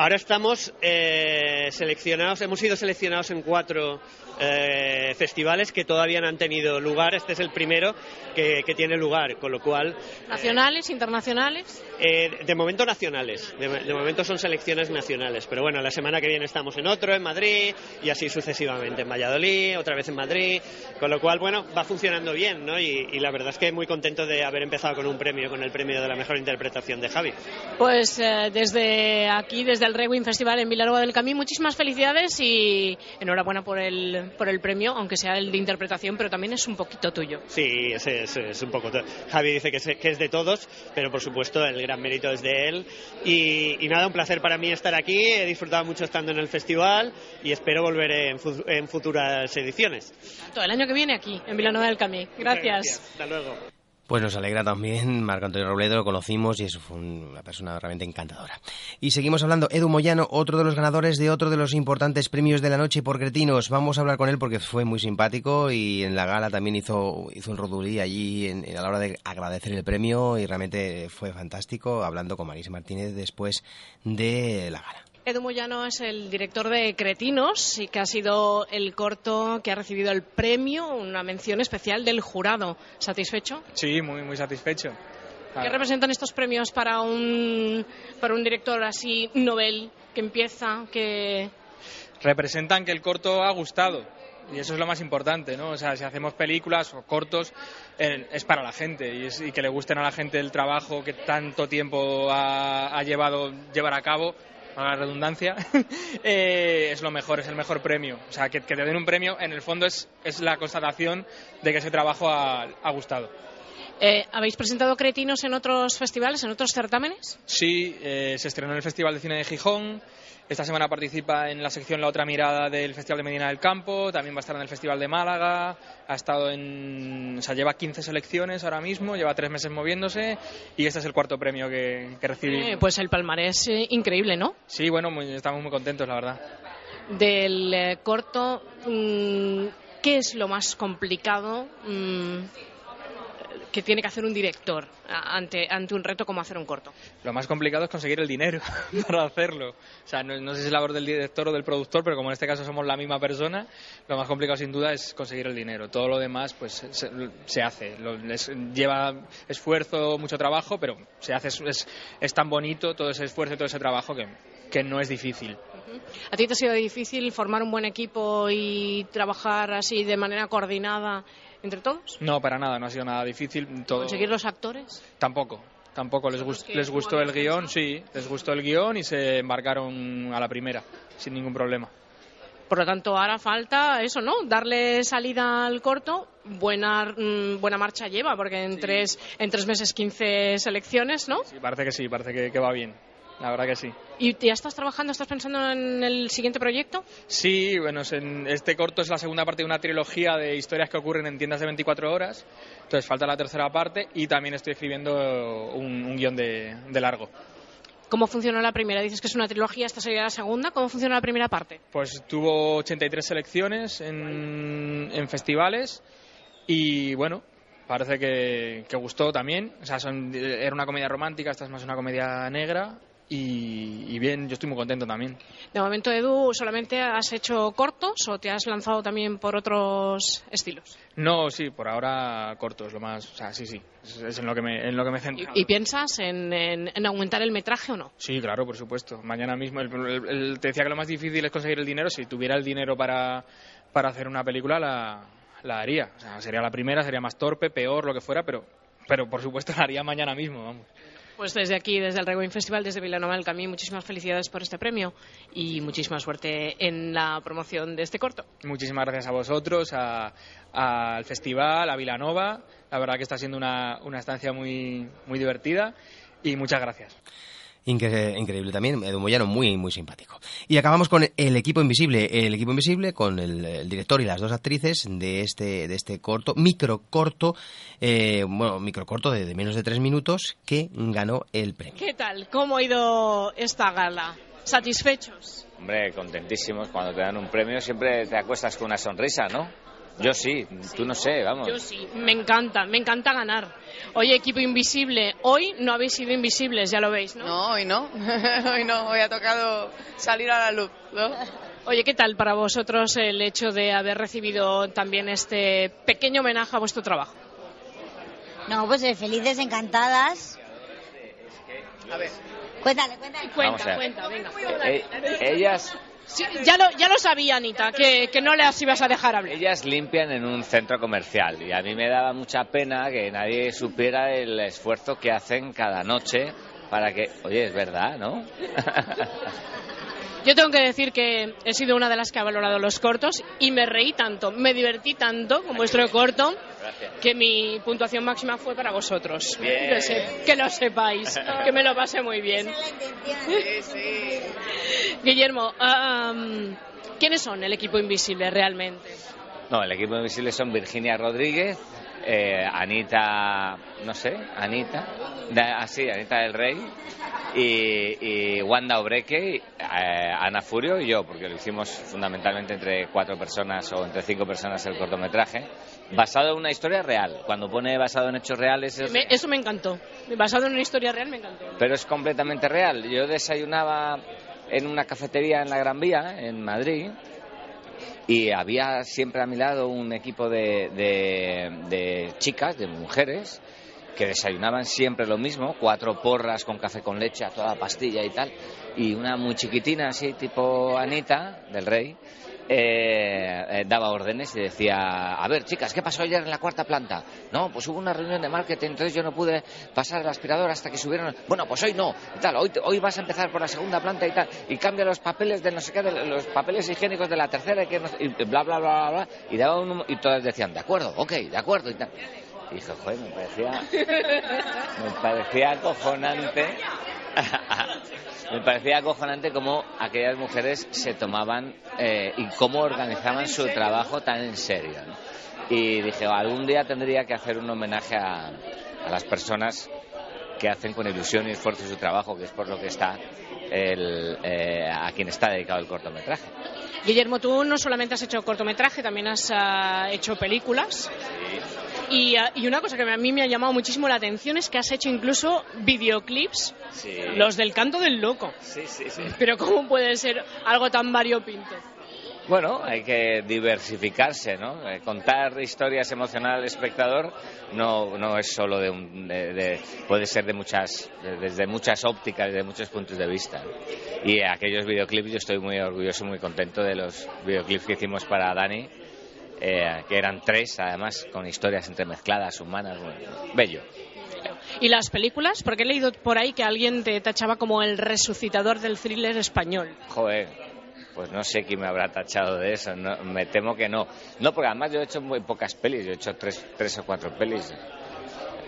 Ahora estamos eh, seleccionados, hemos sido seleccionados en cuatro eh, festivales que todavía no han tenido lugar. Este es el primero que, que tiene lugar, con lo cual ¿Nacionales, internacionales? eh, de momento nacionales, de, de momento son selecciones nacionales, pero bueno, la semana que viene estamos en otro, en Madrid, y así sucesivamente, en Valladolid, otra vez en Madrid, con lo cual, bueno, va funcionando bien, ¿no? Y, y la verdad es que muy contento de haber empezado con un premio, con el premio de la mejor interpretación de Javi. Pues eh, desde aquí, desde el Rewind Festival en Vilanova del Camí, muchísimas felicidades y enhorabuena por el, por el premio, aunque sea el de interpretación, pero también es un poquito tuyo. Sí, es, es, es un poco. Javi dice que es, que es de todos, pero por supuesto el gran mérito es de él. Y, y nada, un placer para mí estar aquí. He disfrutado mucho estando en el festival y espero volver en, fu- en futuras ediciones. Todo el año que viene aquí, en Vilanova del Camí. Gracias. Hasta luego. Pues nos alegra también, Marco Antonio Robledo lo conocimos y un- una persona realmente encantadora. Y seguimos hablando, Edu Moyano, otro de los ganadores de otro de los importantes premios de la noche por Cretinos. Vamos a hablar con él porque fue muy simpático y en la gala también hizo, hizo un rodulí allí en- en- a la hora de agradecer el premio y realmente fue fantástico hablando con Marisa Martínez después de la gala. Edu Moyano es el director de Cretinos y que ha sido el corto que ha recibido el premio, una mención especial del jurado. ¿Satisfecho? Sí, muy, muy satisfecho. ¿Qué representan estos premios para un, para un director así novel que empieza, que Representan que el corto ha gustado. Y eso es lo más importante, ¿no? O sea, si hacemos películas o cortos, eh, es para la gente y, es- y que le gusten a la gente el trabajo que tanto tiempo ha, ha llevado llevar a cabo, a la redundancia, eh, es lo mejor, es el mejor premio. O sea, que, que te den un premio, en el fondo es, es la constatación de que ese trabajo ha, ha gustado. eh, habéis presentado Cretinos en otros festivales, en otros certámenes. Sí, eh, se estrenó en el Festival de Cine de Gijón. Esta semana participa en la sección La Otra Mirada del Festival de Medina del Campo. También va a estar en el Festival de Málaga. Ha estado en. O sea, lleva 15 selecciones ahora mismo. Lleva tres meses moviéndose. Y este es el cuarto premio que, que recibí. Eh, pues el palmarés eh, increíble, ¿no? Sí, bueno, muy- estamos muy contentos, la verdad. Del eh, corto, mm, ¿qué es lo más complicado mm, que tiene que hacer un director ante, ante un reto como hacer un corto? Lo más complicado es conseguir el dinero para hacerlo. O sea, no, no sé si es labor del director o del productor, pero como en este caso somos la misma persona, lo más complicado sin duda es conseguir el dinero. Todo lo demás, pues se, se hace. Lo- es- lleva esfuerzo, mucho trabajo, pero se hace. Es, es, tan bonito todo ese esfuerzo y todo ese trabajo que, que no es difícil. ¿A ti te ha sido difícil formar un buen equipo y trabajar así de manera coordinada entre todos? No, para nada, no ha sido nada difícil. Todo... ¿Conseguir los actores? Tampoco. Tampoco les, gust- les gustó el guion, sí, les gustó el guion y se embarcaron a la primera, sin ningún problema. Por lo tanto, ahora falta eso, ¿no? Darle salida al corto. Buena, mm, buena marcha lleva, porque en, tres, en tres meses 15 selecciones, ¿no? Sí, parece que sí, parece que, que va bien. La verdad que sí. ¿Y ya estás trabajando, estás pensando en el siguiente proyecto? Sí, bueno, es en- este corto es la segunda parte de una trilogía de historias que ocurren en tiendas de 24 horas. Entonces falta la tercera parte y también estoy escribiendo un, un guion de, de largo. ¿Cómo funcionó la primera? Dices que es una trilogía, esta sería la segunda. ¿Cómo funciona la primera parte? Pues tuvo 83 selecciones en, en festivales y bueno, parece que, que gustó también. O sea, son- era una comedia romántica, esta es más una comedia negra y, y bien, yo estoy muy contento también. De momento, Edu, ¿solamente has hecho cortos o te has lanzado también por otros estilos? No, sí, por ahora corto es lo más, o sea, sí, sí, es, es en lo que me, en lo que me he centrado. ¿Y piensas en, en- en aumentar el metraje o no? Sí, claro, por supuesto. Mañana mismo, el- el- el- te decía que lo más difícil es conseguir el dinero. Si tuviera el dinero para, para hacer una película, la, la haría. O sea, sería la primera, sería más torpe, peor, lo que fuera, pero, pero por supuesto la haría mañana mismo, vamos. Pues desde aquí, desde el Regoin Festival, desde Vilanova del Camí, muchísimas felicidades por este premio y muchísima suerte en la promoción de este corto. Muchísimas gracias a vosotros, al festival, a Vilanova. La verdad que está siendo una, una estancia muy, muy divertida y muchas gracias. Incre- increíble también, Edu Moyano muy, muy simpático. Y acabamos con el equipo invisible, el equipo invisible con el, el director y las dos actrices de este, de este corto, micro corto, eh, bueno, micro corto de, de menos de tres minutos que ganó el premio. ¿Qué tal? ¿Cómo ha ido esta gala? ¿Satisfechos? Hombre, contentísimos. Cuando te dan un premio siempre te acuestas con una sonrisa, ¿no? Yo sí, tú no sé, vamos. Yo sí, me encanta, me encanta ganar. Oye, equipo invisible, hoy no habéis sido invisibles, ya lo veis, ¿no? No, hoy no. hoy no, hoy ha tocado salir a la luz, ¿no? Oye, ¿qué tal para vosotros el hecho de haber recibido también este pequeño homenaje a vuestro trabajo? No, pues eh, felices, encantadas. A ver. Cuéntale, cuéntale. Vamos a ver. cuenta, venga. Eh, ellas Sí, ya, lo, ya lo sabía, Anita, que, que no las ibas a dejar hablar. Ellas limpian en un centro comercial y a mí me daba mucha pena que nadie supiera el esfuerzo que hacen cada noche para que, oye, es verdad, ¿no? Yo tengo que decir que he sido una de las que ha valorado los cortos y me reí tanto, me divertí tanto con vuestro corto que mi puntuación máxima fue para vosotros. Bien. Que, se- que lo sepáis, que me lo pasé muy bien. Guillermo, ¿quiénes son el equipo invisible realmente? No, el equipo invisible son Virginia Rodríguez, eh, Anita, no sé, Anita, da- ah, Anita del Rey y, y Wanda Obreque, eh, Ana Furio y yo, porque lo hicimos fundamentalmente entre cuatro personas o entre cinco personas el cortometraje, basado en una historia real. Cuando pone basado en hechos reales es, Me- eso me encantó. Basado en una historia real me encantó. pero es completamente real. Yo desayunaba en una cafetería en la Gran Vía, en Madrid, y había siempre a mi lado un equipo de, de- de chicas, de mujeres, que desayunaban siempre lo mismo, cuatro porras con café con leche a toda pastilla y tal, y una muy chiquitina así, tipo Anita, del Rey, eh, eh, daba órdenes y decía, a ver chicas, ¿qué pasó ayer en la cuarta planta? No, pues hubo una reunión de marketing, entonces yo no pude pasar el aspirador hasta que subieron, bueno, pues hoy no, tal, hoy, hoy vas a empezar por la segunda planta y tal, y cambia los papeles de no sé qué, de los papeles higiénicos de la tercera, y, que no y bla, bla, bla, bla, bla, y daba un, y todas decían, de acuerdo, ok, de acuerdo, y tal. Y dije, joder, me parecía, me parecía acojonante. me parecía acojonante cómo aquellas mujeres se tomaban eh, y cómo organizaban su trabajo tan en serio. ¿no? Y dije, algún día tendría que hacer un homenaje a, a las personas que hacen con ilusión y esfuerzo su trabajo, que es por lo que está el, eh, a quien está dedicado el cortometraje. Guillermo, tú no solamente has hecho cortometraje, también has ah, hecho películas. Y, ah, y una cosa que a mí me ha llamado muchísimo la atención es que has hecho incluso videoclips, Sí. los del canto del loco. Sí, sí, sí. Pero ¿cómo puede ser algo tan variopinto? Bueno, hay que diversificarse, ¿no? Eh, contar historias emocionales al espectador no, no es solo de, un, de- de- puede ser de muchas, de- desde muchas ópticas, desde muchos puntos de vista. Y aquellos videoclips yo estoy muy orgulloso, muy contento de los videoclips que hicimos para Dani, eh, que eran tres, además, con historias entremezcladas, humanas, bueno, bello. ¿Y las películas? Porque he leído por ahí que alguien te tachaba como el resucitador del thriller español. Joder, pues no sé quién me habrá tachado de eso, no, me temo que no. No, porque además yo he hecho muy pocas pelis, yo he hecho tres, tres o cuatro pelis.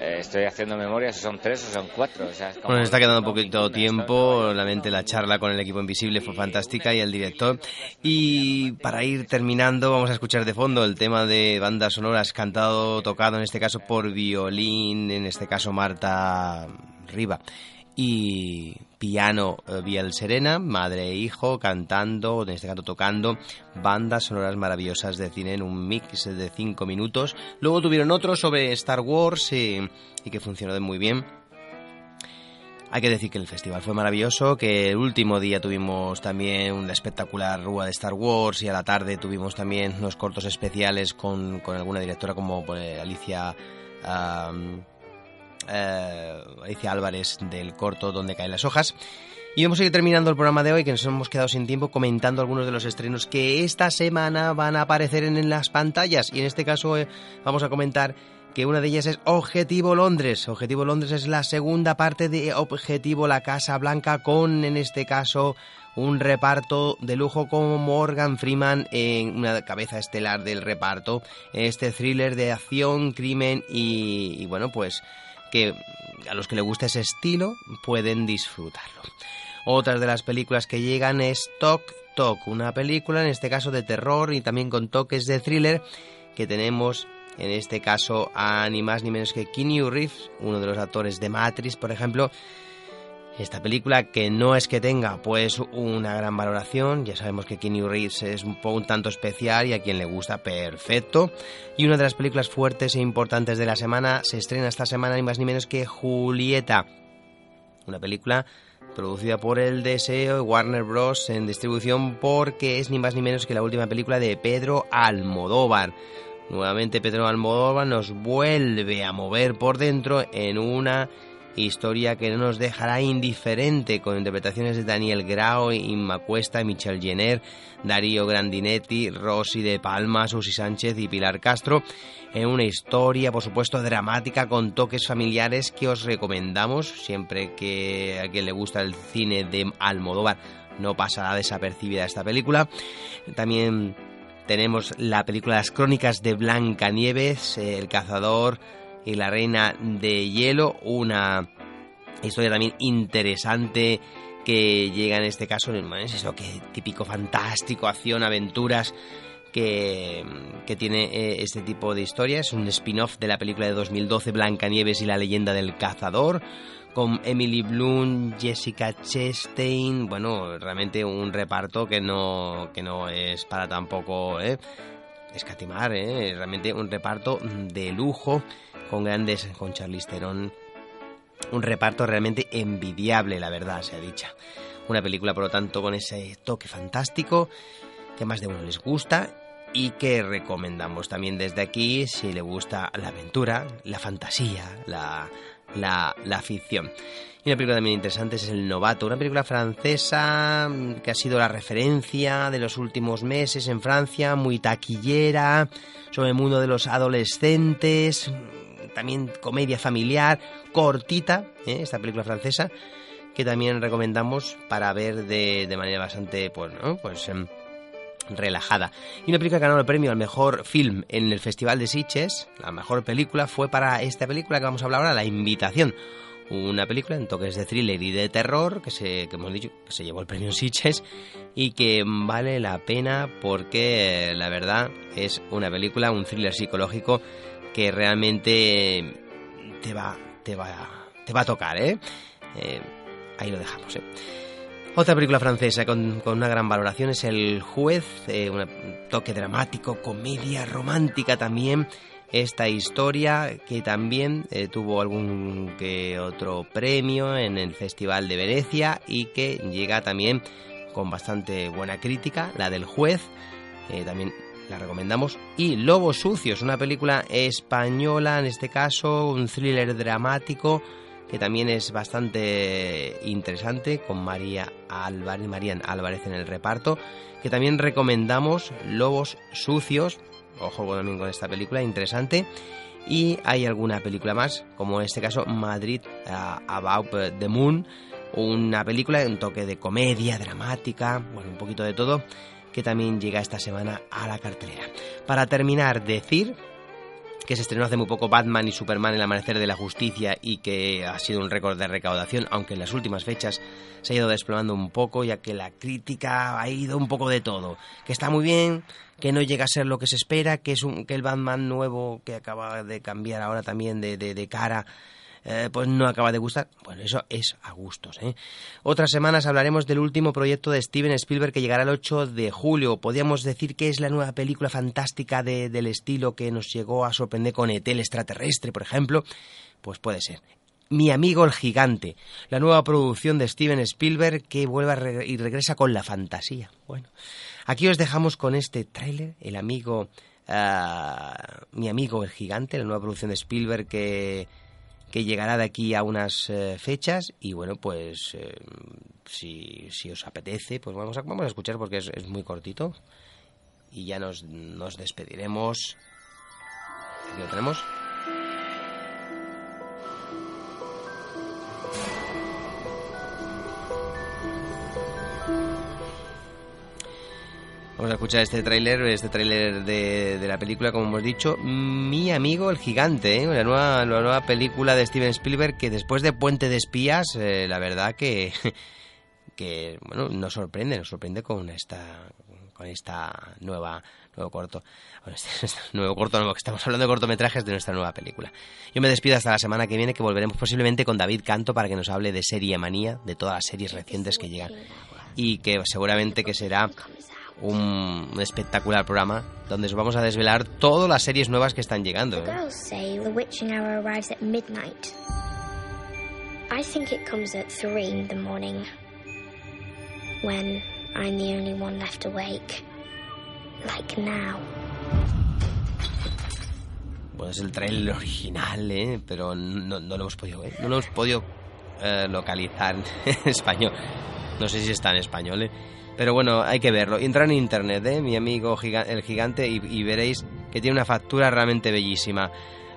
Eh, estoy haciendo memoria si son tres o son cuatro. O sea, es como- Bueno, nos está quedando un poquito tiempo. Realmente la charla con el equipo invisible fue fantástica y el director. Y para ir terminando, vamos a escuchar de fondo el tema de bandas sonoras cantado, tocado en este caso por violín, en este caso Marta Riva. Y piano eh, Biel Serena, madre e hijo, cantando, en este caso tocando, bandas sonoras maravillosas de cine en un mix de cinco minutos. Luego tuvieron otro sobre Star Wars eh, y que funcionó muy bien. Hay que decir que el festival fue maravilloso, que el último día tuvimos también una espectacular rúa de Star Wars y a la tarde tuvimos también unos cortos especiales con, alguna directora como pues, Alicia eh, Alicia Álvarez del corto Donde caen las hojas. Y vamos a ir terminando el programa de hoy, que nos hemos quedado sin tiempo comentando algunos de los estrenos que esta semana van a aparecer en, las pantallas. Y en este caso eh, vamos a comentar que una de ellas es Objetivo Londres. Objetivo Londres es la segunda parte de Objetivo La Casa Blanca con, en este caso, un reparto de lujo como Morgan Freeman en una cabeza estelar del reparto. Este thriller de acción, crimen y, y bueno, pues que a los que les gusta ese estilo pueden disfrutarlo. Otras de las películas que llegan es Tok Tok, una película en este caso de terror y también con toques de thriller que tenemos en este caso a ni más ni menos que Keanu Reeves, uno de los actores de Matrix, por ejemplo. Esta película que no es que tenga pues una gran valoración, ya sabemos que Keanu Reeves es un, un tanto especial y a quien le gusta perfecto. Y una de las películas fuertes e importantes de la semana se estrena esta semana ni más ni menos que Julieta, una película producida por el Deseo y Warner Bros. en distribución porque es ni más ni menos que la última película de Pedro Almodóvar. Nuevamente Pedro Almodóvar nos vuelve a mover por dentro en una historia que no nos dejará indiferente con interpretaciones de Daniel Grau, Inma Cuesta, Michelle Jenner, Darío Grandinetti, Rosy de Palma, Susi Sánchez y Pilar Castro, en una historia, por supuesto, dramática con toques familiares que os recomendamos siempre que a quien le gusta el cine de Almodóvar no pasará desapercibida esta película. También tenemos la película Las Crónicas de Blancanieves, El Cazador y la Reina de Hielo, una historia también interesante que llega en este caso, es eso que típico fantástico, acción, aventuras que, que tiene eh, este tipo de historias, es un spin-off de la película de 2012 Blancanieves y la leyenda del cazador con Emily Bloom, Jessica Chastain, bueno, realmente un reparto que no, que no es para tampoco ¿eh? escatimar, ¿eh? realmente un reparto de lujo con grandes, con Charlize Theron, un reparto realmente envidiable, la verdad, se ha dicho. Una película, por lo tanto, con ese toque fantástico que más de uno les gusta y que recomendamos también desde aquí si le gusta la aventura, la fantasía, la la, ficción. Y una película también interesante es El Novato, una película francesa mm, que ha sido la referencia de los últimos meses en Francia, muy taquillera, sobre el mundo de los adolescentes, también comedia familiar, cortita, ¿eh? esta película francesa, que también recomendamos para ver de, de manera bastante, pues, ¿no? pues em, relajada. Y una película que ganó el premio al mejor film en el Festival de Sitges, la mejor película, fue para esta película que vamos a hablar ahora, La Invitación. Una película en toques de thriller y de terror que se, que hemos dicho que se llevó el premio Sitges y que vale la pena porque la verdad es una película, un thriller psicológico que realmente te va, te va, te va a tocar, ¿eh? eh ahí lo dejamos, ¿eh? Otra película francesa con, una gran valoración es El juez, eh, un toque dramático, comedia romántica también. Esta historia que también eh, tuvo algún que otro premio en el Festival de Venecia y que llega también con bastante buena crítica, la del juez, eh, también recomendamos. Y Lobos Sucios, una película española en este caso, un thriller dramático que también es bastante interesante con María Álvarez, Álvarez en el reparto, que también recomendamos Lobos Sucios, ojo también con esta película, interesante. Y hay alguna película más, como en este caso Madrid uh, About the Moon, una película, un toque de comedia, dramática, bueno, un poquito de todo, que también llega esta semana a la cartelera. Para terminar, decir que se estrenó hace muy poco Batman y Superman El Amanecer de la Justicia y que ha sido un récord de recaudación, aunque en las últimas fechas se ha ido desplomando un poco, ya que la crítica ha ido un poco de todo. Que está muy bien, que no llega a ser lo que se espera, que es un, que el Batman nuevo que acaba de cambiar ahora también de, cara eh, pues no acaba de gustar. Bueno, eso es a gustos. ¿eh? Otras semanas hablaremos del último proyecto de Steven Spielberg que llegará el 8 de julio. Podríamos decir que es la nueva película fantástica del estilo que nos llegó a sorprender con ET, el extraterrestre, por ejemplo. Pues puede ser. Mi amigo el gigante, la nueva producción de Steven Spielberg que vuelve y regresa con la fantasía. Bueno, aquí os dejamos con este tráiler, el amigo, ah, mi amigo el gigante, la nueva producción de Spielberg que que llegará de aquí a unas eh, fechas y bueno, pues eh, si, si, os apetece, pues vamos a, vamos a escuchar porque es, es muy cortito y ya nos, nos despediremos. Aquí lo tenemos. Vamos a escuchar este tráiler, este tráiler de, de, la película, como hemos dicho, Mi amigo el gigante, ¿eh? la, nueva, la nueva película de Steven Spielberg que después de Puente de Espías, eh, la verdad que, que, bueno, nos sorprende, nos sorprende con esta, con esta nueva, nuevo corto. Bueno, este, nuevo corto, no, que estamos hablando de cortometrajes de nuestra nueva película. Yo me despido hasta la semana que viene, que volveremos posiblemente con David Canto para que nos hable de Serie Manía, de todas las series recientes que llegan y que seguramente que será un espectacular programa donde os vamos a desvelar todas las series nuevas que están llegando. ¿eh? I think it comes at three in the morning when I'm the only one left awake, like now. Bueno, es el trailer original, ¿eh? Pero no, no lo hemos podido ver. No lo hemos podido eh, localizar en español. No sé si está en español, ¿eh? Pero bueno, hay que verlo. Entra en internet, ¿eh? Mi amigo el gigante y, y veréis que tiene una factura realmente bellísima.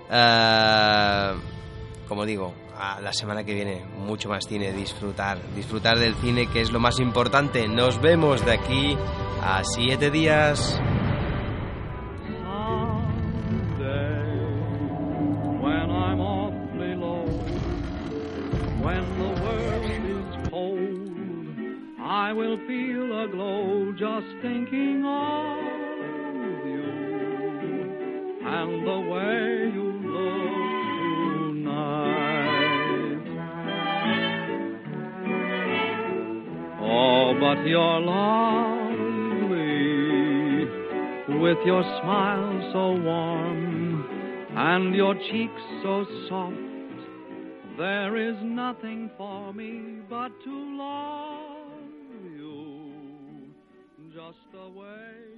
Eh, como digo, a la semana que viene mucho más cine, disfrutar, disfrutar del cine que es lo más importante. Nos vemos de aquí a siete días. I will feel a glow just thinking of you and the way you look tonight. Oh, but you're lovely with your smile so warm and your cheeks so soft. There is nothing for me but to love just the way